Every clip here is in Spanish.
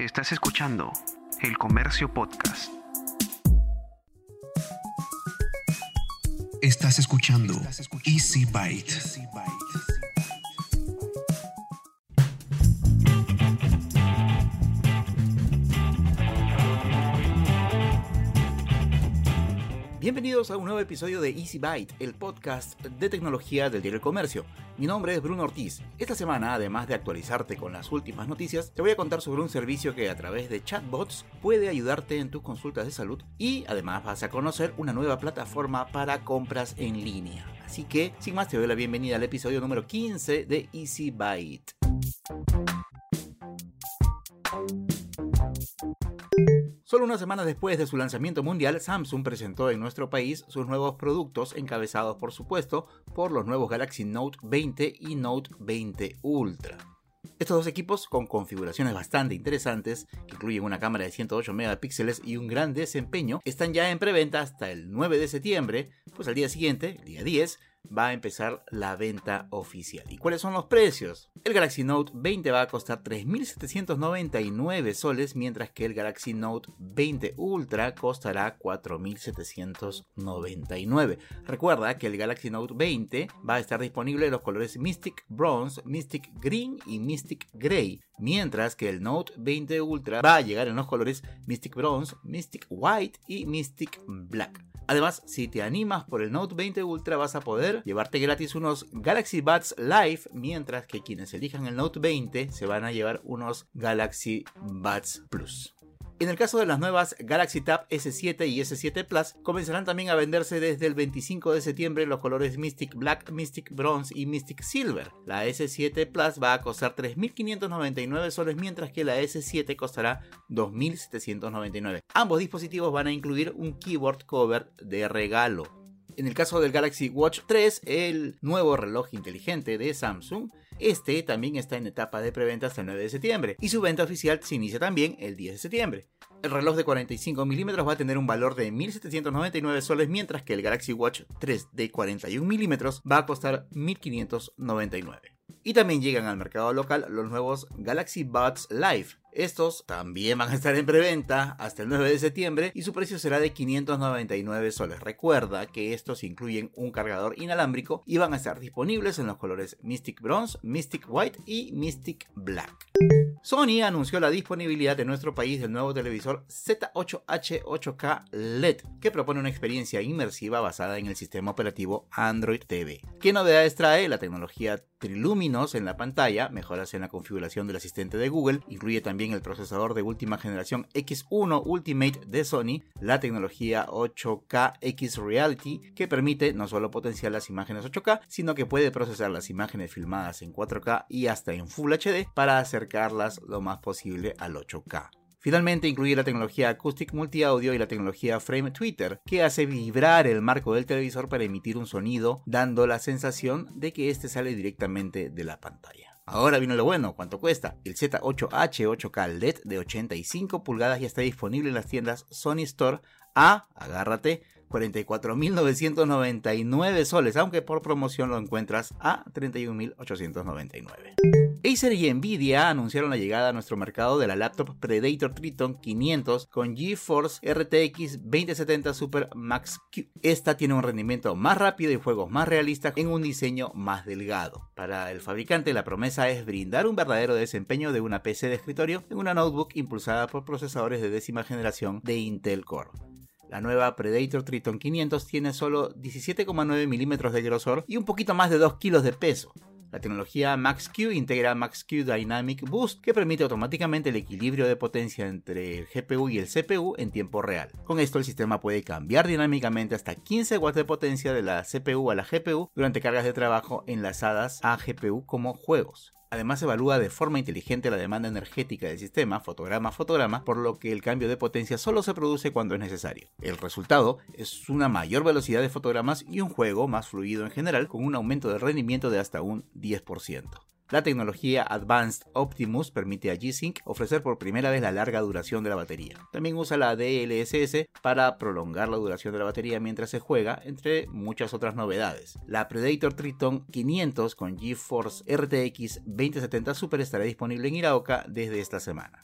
Estás escuchando El Comercio Podcast. Estás escuchando Easy Byte. Bienvenidos a un nuevo episodio de Easy Byte, el podcast de tecnología del diario El Comercio. Mi nombre es Bruno Ortiz. Esta semana, además de actualizarte con las últimas noticias, te voy a contar sobre un servicio que a través de chatbots puede ayudarte en tus consultas de salud y además vas a conocer una nueva plataforma para compras en línea. Así que, sin más, te doy la bienvenida al episodio número 15 de Easy Byte. Solo unas semanas después de su lanzamiento mundial, Samsung presentó en nuestro país sus nuevos productos, encabezados por supuesto por los nuevos Galaxy Note 20 y Note 20 Ultra. Estos dos equipos, con configuraciones bastante interesantes, que incluyen una cámara de 108 megapíxeles y un gran desempeño, están ya en preventa hasta el 9 de septiembre, pues al día siguiente, el día 10, va a empezar la venta oficial. ¿Y cuáles son los precios? El Galaxy Note 20 va a costar 3.799 soles, mientras que el Galaxy Note 20 Ultra costará 4.799. Recuerda que el Galaxy Note 20 va a estar disponible en los colores Mystic Bronze, Mystic Green y Mystic Gray, mientras que el Note 20 Ultra va a llegar en los colores Mystic Bronze, Mystic White y Mystic Black. Además, si te animas por el Note 20 Ultra vas a poder llevarte gratis unos Galaxy Buds Live, mientras que quienes elijan el Note 20 se van a llevar unos Galaxy Buds Plus. En el caso de las nuevas Galaxy Tab S7 y S7 Plus, comenzarán también a venderse desde el 25 de septiembre los colores Mystic Black, Mystic Bronze y Mystic Silver. La S7 Plus va a costar 3.599 soles, mientras que la S7 costará 2.799. Ambos dispositivos van a incluir un keyboard cover de regalo. En el caso del Galaxy Watch 3, el nuevo reloj inteligente de Samsung, este también está en etapa de preventa hasta el 9 de septiembre y su venta oficial se inicia también el 10 de septiembre. El reloj de 45 milímetros va a tener un valor de 1.799 soles, mientras que el Galaxy Watch 3 de 41 milímetros va a costar 1.599. Y también llegan al mercado local los nuevos Galaxy Buds Live. Estos también van a estar en preventa hasta el 9 de septiembre y su precio será de 599 soles. Recuerda que estos incluyen un cargador inalámbrico y van a estar disponibles en los colores Mystic Bronze, Mystic White y Mystic Black. Sony anunció la disponibilidad en nuestro país del nuevo televisor Z8H 8K LED, que propone una experiencia inmersiva basada en el sistema operativo Android TV. ¿Qué novedades trae? La tecnología Triluminos en la pantalla, mejoras en la configuración del asistente de Google, incluye también el procesador de última generación X1 Ultimate de Sony, la tecnología 8K X Reality, que permite no solo potenciar las imágenes 8K, sino que puede procesar las imágenes filmadas en 4K y hasta en Full HD para acercarlas lo más posible al 8K. Finalmente incluye la tecnología Acoustic Multi-Audio y la tecnología Frame Tweeter, que hace vibrar el marco del televisor para emitir un sonido, dando la sensación de que este sale directamente de la pantalla. Ahora vino lo bueno, ¿cuánto cuesta? El Z8H 8K LED de 85 pulgadas ya está disponible en las tiendas Sony Store a, agárrate, 44.999 soles, aunque por promoción lo encuentras a 31.899. Acer y Nvidia anunciaron la llegada a nuestro mercado de la laptop Predator Triton 500 con GeForce RTX 2070 Super Max Q. Esta tiene un rendimiento más rápido y juegos más realistas en un diseño más delgado. Para el fabricante la promesa es brindar un verdadero desempeño de una PC de escritorio en una notebook impulsada por procesadores de décima generación de Intel Core. La nueva Predator Triton 500 tiene solo 17,9 milímetros de grosor y un poquito más de 2 kilos de peso. La tecnología Max-Q integra Max-Q Dynamic Boost que permite automáticamente el equilibrio de potencia entre el GPU y el CPU en tiempo real. Con esto el sistema puede cambiar dinámicamente hasta 15 watts de potencia de la CPU a la GPU durante cargas de trabajo enlazadas a GPU como juegos. Además evalúa de forma inteligente la demanda energética del sistema, fotograma a fotograma, por lo que el cambio de potencia solo se produce cuando es necesario. El resultado es una mayor velocidad de fotogramas y un juego más fluido en general, con un aumento de rendimiento de hasta un 10%. La tecnología Advanced Optimus permite a G-Sync ofrecer por primera vez la larga duración de la batería. También usa la DLSS para prolongar la duración de la batería mientras se juega, entre muchas otras novedades. La Predator Triton 500 con GeForce RTX 2070 Super estará disponible en Iraoka desde esta semana.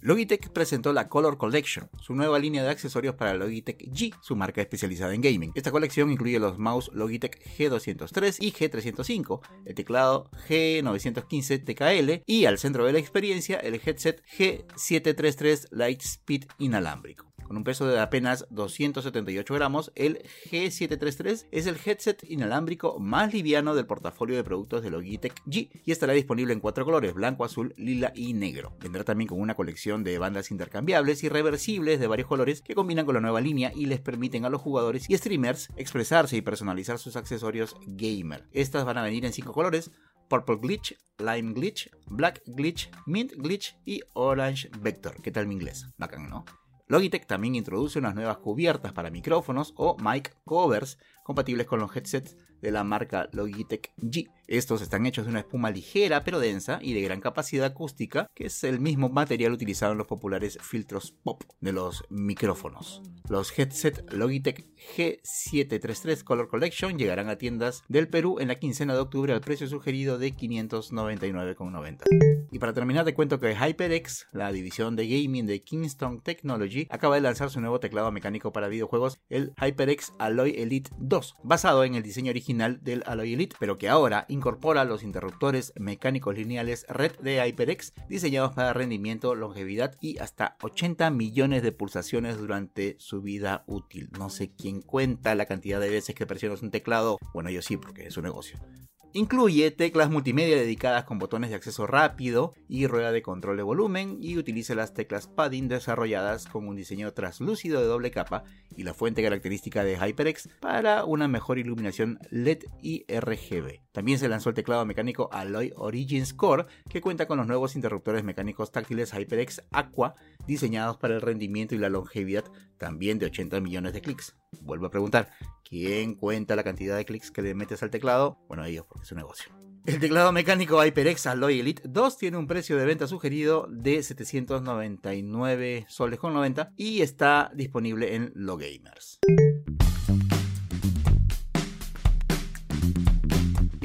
Logitech presentó la Color Collection, su nueva línea de accesorios para Logitech G, su marca especializada en gaming. Esta colección incluye los mouse Logitech G203 y G305, el teclado G915 TKL y al centro de la experiencia el headset G733 Lightspeed inalámbrico. Con un peso de apenas 278 gramos, el G733 es el headset inalámbrico más liviano del portafolio de productos de Logitech G y estará disponible en cuatro colores, blanco, azul, lila y negro. Vendrá también con una colección de bandas intercambiables y reversibles de varios colores que combinan con la nueva línea y les permiten a los jugadores y streamers expresarse y personalizar sus accesorios gamer. Estas van a venir en cinco colores, Purple Glitch, Lime Glitch, Black Glitch, Mint Glitch y Orange Vector. ¿Qué tal mi inglés? Bacán, ¿no? Logitech también introduce unas nuevas cubiertas para micrófonos o mic covers compatibles con los headsets de la marca Logitech G. Estos están hechos de una espuma ligera pero densa y de gran capacidad acústica, que es el mismo material utilizado en los populares filtros pop de los micrófonos. Los headset Logitech G733 Color Collection llegarán a tiendas del Perú en la quincena de octubre al precio sugerido de 599,90. Y para terminar te cuento que HyperX, la división de gaming de Kingston Technology, acaba de lanzar su nuevo teclado mecánico para videojuegos, el HyperX Alloy Elite 2, basado en el diseño original del Alloy Elite, pero que ahora incorpora los interruptores mecánicos lineales Red de HyperX diseñados para rendimiento, longevidad y hasta 80 millones de pulsaciones durante su vida útil. No sé quién cuenta la cantidad de veces que presionas un teclado. Bueno, yo sí, porque es un negocio. Incluye teclas multimedia dedicadas con botones de acceso rápido y rueda de control de volumen y utiliza las teclas padding desarrolladas con un diseño translúcido de doble capa y la fuente característica de HyperX para una mejor iluminación LED y RGB. También se lanzó el teclado mecánico Alloy Origins Core que cuenta con los nuevos interruptores mecánicos táctiles HyperX Aqua diseñados para el rendimiento y la longevidad también de 80 millones de clics. Vuelvo a preguntar, ¿quién cuenta la cantidad de clics que le metes al teclado? Bueno, ellos, porque es un negocio. El teclado mecánico HyperX Alloy Elite 2 tiene un precio de venta sugerido de 799 soles con 90 y está disponible en Logamers.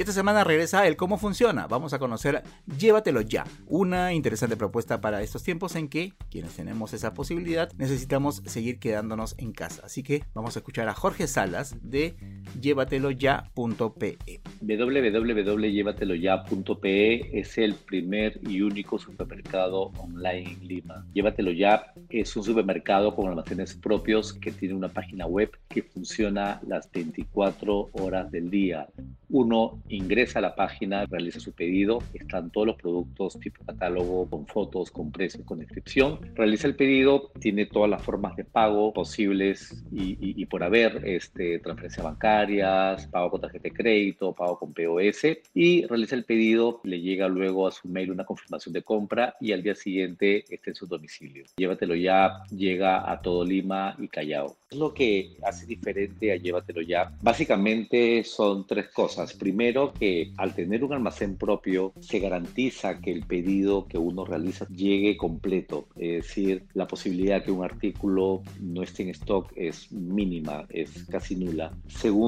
Esta semana regresa el cómo funciona. Vamos a conocer Llévatelo ya, una interesante propuesta para estos tiempos en que quienes tenemos esa posibilidad necesitamos seguir quedándonos en casa. Así que vamos a escuchar a Jorge Salas de llévateloya.pe. www.llévateloya.pe es el primer y único supermercado online en Lima. Llévatelo ya es un supermercado con almacenes propios que tiene una página web que funciona las 24 horas del día. Uno ingresa a la página, realiza su pedido, están todos los productos tipo catálogo, con fotos, con precios, con descripción. Realiza el pedido, tiene todas las formas de pago posibles y, por haber, este, transferencias bancarias, pago con tarjeta de crédito, pago con POS y realiza el pedido, le llega luego a su mail una confirmación de compra y al día siguiente está en su domicilio. Llévatelo ya, llega a todo Lima y Callao. Lo que hace diferente a Llévatelo ya, básicamente son tres cosas. Primero, que al tener un almacén propio se garantiza que el pedido que uno realiza llegue completo, es decir, la posibilidad de que un artículo no esté en stock es mínima, es casi nula. Segundo,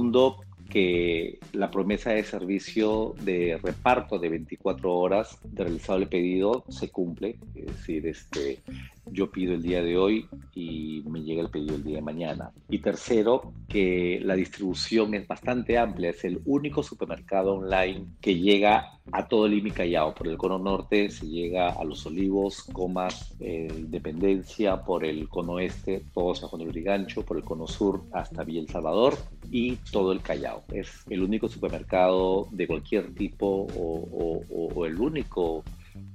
que la promesa de servicio de reparto de 24 horas de realizado el pedido se cumple, es decir, este, yo pido el día de hoy y me llega el pedido el día de mañana. Y tercero, que la distribución es bastante amplia, es el único supermercado online que llega a todo Lima y Callao. Por el cono norte se llega a Los Olivos, Comas, eh, Independencia, por el cono este, todo San Juan de Urigancho, por el cono sur hasta Villa El Salvador y todo el Callao. Es el único supermercado de cualquier tipo o el único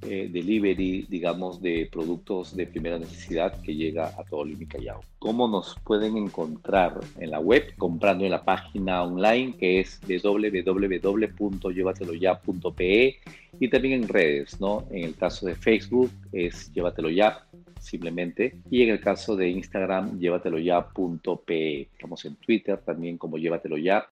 eh, delivery, digamos, de productos de primera necesidad que llega a todo Lima y Callao. ¿Cómo nos pueden encontrar en la web? Comprando en la página online que es www.llévateloya.pe y también en redes, ¿no? En el caso de Facebook es Llévatelo Ya, simplemente. Y en el caso de Instagram, llévateloya.pe. Estamos en Twitter también como Llévatelo Ya.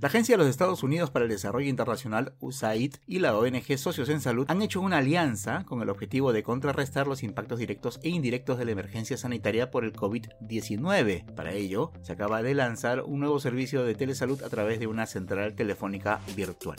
La Agencia de los Estados Unidos para el Desarrollo Internacional, USAID, y la ONG Socios en Salud han hecho una alianza con el objetivo de contrarrestar los impactos directos e indirectos de la emergencia sanitaria por el COVID-19. Para ello, se acaba de lanzar un nuevo servicio de telesalud a través de una central telefónica virtual.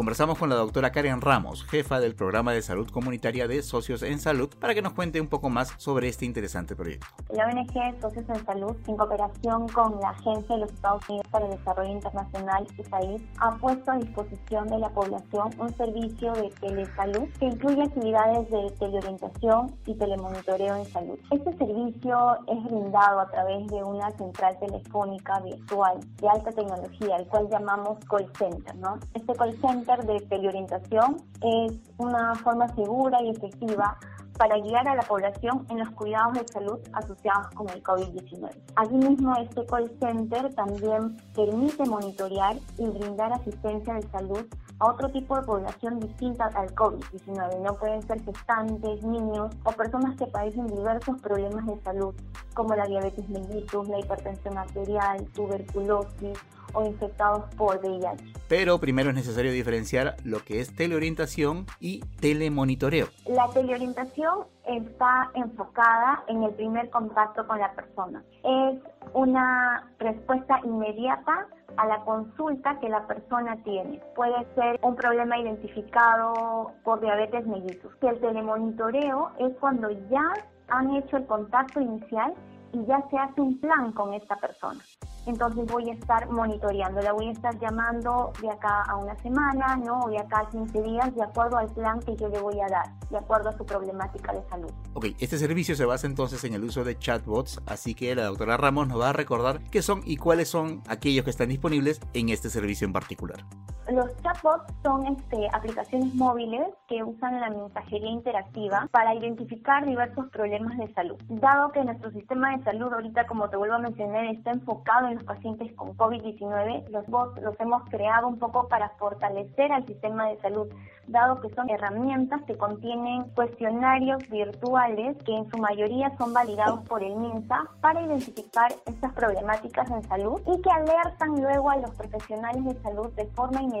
Conversamos con la doctora Karen Ramos, jefa del programa de salud comunitaria de Socios en Salud, para que nos cuente un poco más sobre este interesante proyecto. La ONG Socios en Salud, en cooperación con la Agencia de los Estados Unidos para el Desarrollo Internacional, USAID, ha puesto a disposición de la población un servicio de telesalud que incluye actividades de teleorientación y telemonitoreo en salud. Este servicio es brindado a través de una central telefónica virtual de alta tecnología, el cual llamamos call center. ¿no? Este call center de teleorientación es una forma segura y efectiva para guiar a la población en los cuidados de salud asociados con el COVID-19. Asimismo, este call center también permite monitorear y brindar asistencia de salud a otro tipo de población distinta al COVID-19. No pueden ser gestantes, niños o personas que padecen diversos problemas de salud, como la diabetes mellitus, la hipertensión arterial, tuberculosis o infectados por VIH. Pero primero es necesario diferenciar lo que es teleorientación y telemonitoreo. La teleorientación está enfocada en el primer contacto con la persona. Es una respuesta inmediata a la consulta que la persona tiene. Puede ser un problema identificado por diabetes mellitus. El telemonitoreo es cuando ya han hecho el contacto inicial y ya se hace un plan con esta persona. Entonces voy a estar monitoreando, la voy a estar llamando de acá a una semana, ¿no? O de acá a 15 días, de acuerdo al plan que yo le voy a dar, de acuerdo a su problemática de salud. Ok, este servicio se basa entonces en el uso de chatbots, así que la doctora Ramos nos va a recordar qué son y cuáles son aquellos que están disponibles en este servicio en particular. Los chatbots son este, aplicaciones móviles que usan la mensajería interactiva para identificar diversos problemas de salud. Dado que nuestro sistema de salud ahorita, como te vuelvo a mencionar, está enfocado en los pacientes con COVID-19, los bots los hemos creado un poco para fortalecer al sistema de salud, dado que son herramientas que contienen cuestionarios virtuales que en su mayoría son validados por el MINSA para identificar estas problemáticas en salud y que alertan luego a los profesionales de salud de forma inmediata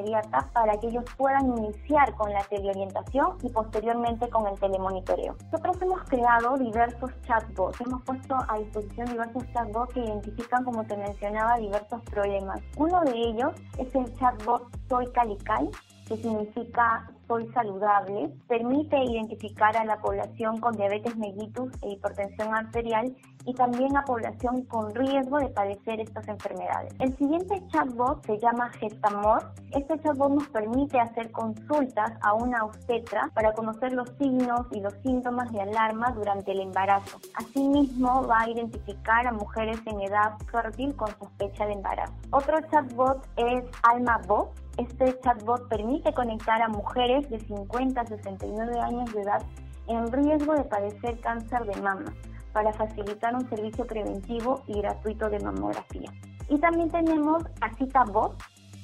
para que ellos puedan iniciar con la teleorientación y posteriormente con el telemonitoreo. Nosotros hemos creado diversos chatbots, hemos puesto a disposición diversos chatbots que identifican, como te mencionaba, diversos problemas. Uno de ellos es el chatbot Soy Calical, que significa soy saludable, permite identificar a la población con diabetes mellitus e hipertensión arterial y también a población con riesgo de padecer estas enfermedades. El siguiente chatbot se llama Gestamor. Este chatbot nos permite hacer consultas a una obstetra para conocer los signos y los síntomas de alarma durante el embarazo. Asimismo, va a identificar a mujeres en edad fértil con sospecha de embarazo. Otro chatbot es AlmaBot este chatbot permite conectar a mujeres de 50 a 69 años de edad en riesgo de padecer cáncer de mama para facilitar un servicio preventivo y gratuito de mamografía. Y también tenemos a CitaBot,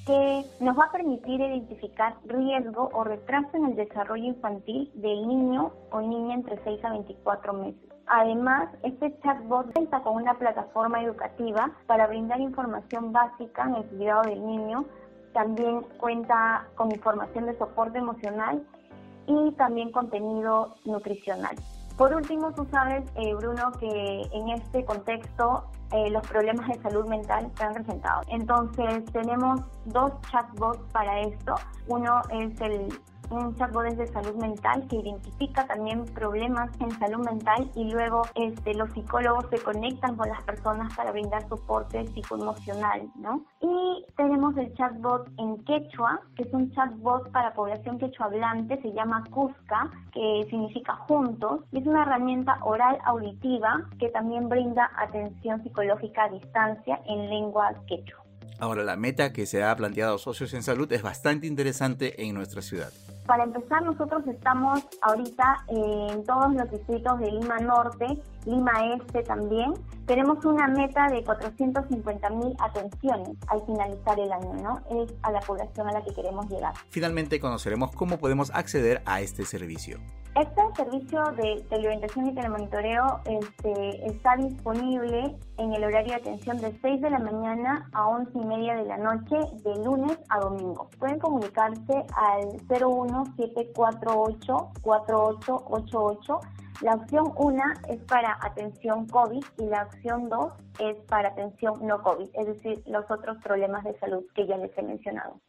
que nos va a permitir identificar riesgo o retraso en el desarrollo infantil del niño o niña entre 6 a 24 meses. Además, este chatbot cuenta con una plataforma educativa para brindar información básica en el cuidado del niño también cuenta con información de soporte emocional y también contenido nutricional. Por último, tú sabes, eh, Bruno, que en este contexto eh, los problemas de salud mental se han presentado. Entonces, tenemos dos chatbots para esto. Uno es el un chatbot de salud mental que identifica también problemas en salud mental y luego este, los psicólogos se conectan con las personas para brindar soporte psicoemocional, ¿no? Y tenemos el chatbot en quechua, que es un chatbot para población quechua hablante, se llama Cusca, que significa juntos, y es una herramienta oral auditiva que también brinda atención psicológica a distancia en lengua quechua. Ahora, la meta que se ha planteado Socios en Salud es bastante interesante en nuestra ciudad. Para empezar, nosotros estamos ahorita en todos los distritos de Lima Norte, Lima Este también. Tenemos una meta de 450 mil atenciones al finalizar el año, ¿no? Es a la población a la que queremos llegar. Finalmente conoceremos cómo podemos acceder a este servicio. Este servicio de teleorientación y telemonitoreo este, está disponible en el horario de atención de 6 de la mañana a 11 y media de la noche, de lunes a domingo. Pueden comunicarse al 01748-4888. La opción 1 es para atención COVID y la opción 2 es para atención no COVID, es decir, los otros problemas de salud que ya les he mencionado.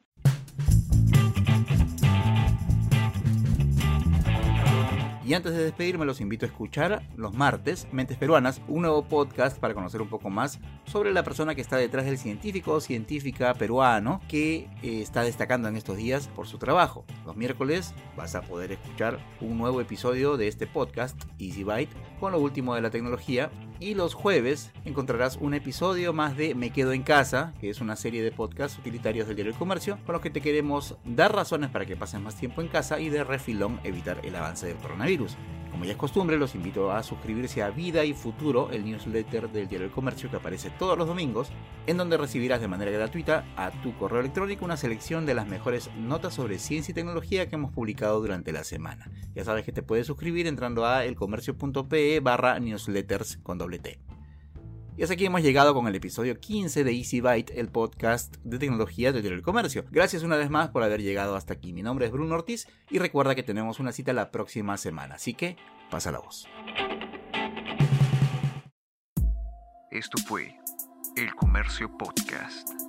Y antes de despedirme los invito a escuchar los martes Mentes Peruanas, un nuevo podcast para conocer un poco más sobre la persona que está detrás del científico o científica peruano que eh, está destacando en estos días por su trabajo. Los miércoles vas a poder escuchar un nuevo episodio de este podcast Easy Byte con lo último de la tecnología y los jueves encontrarás un episodio más de Me Quedo en Casa, que es una serie de podcasts utilitarios del diario del comercio, con los que te queremos dar razones para que pases más tiempo en casa y de refilón evitar el avance del coronavirus. Como ya es costumbre, los invito a suscribirse a Vida y Futuro, el newsletter del Diario del Comercio que aparece todos los domingos, en donde recibirás de manera gratuita a tu correo electrónico una selección de las mejores notas sobre ciencia y tecnología que hemos publicado durante la semana. Ya sabes que te puedes suscribir entrando a elcomercio.pe barra newsletters con doble T. Y hasta aquí hemos llegado con el episodio 15 de Easy Byte, el podcast de tecnología del comercio. Gracias una vez más por haber llegado hasta aquí. Mi nombre es Bruno Ortiz y recuerda que tenemos una cita la próxima semana, así que pasa la voz. Esto fue El Comercio Podcast.